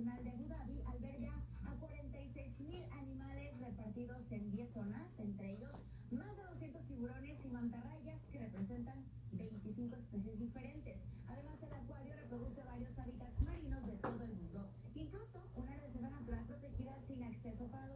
Nacional de Abu Dhabi alberga a 46 mil animales repartidos en 10 zonas, entre ellos más de 200 tiburones y mantarrayas que representan 25 especies diferentes. Además, el acuario reproduce varios hábitats marinos de todo el mundo, incluso una reserva natural protegida sin acceso para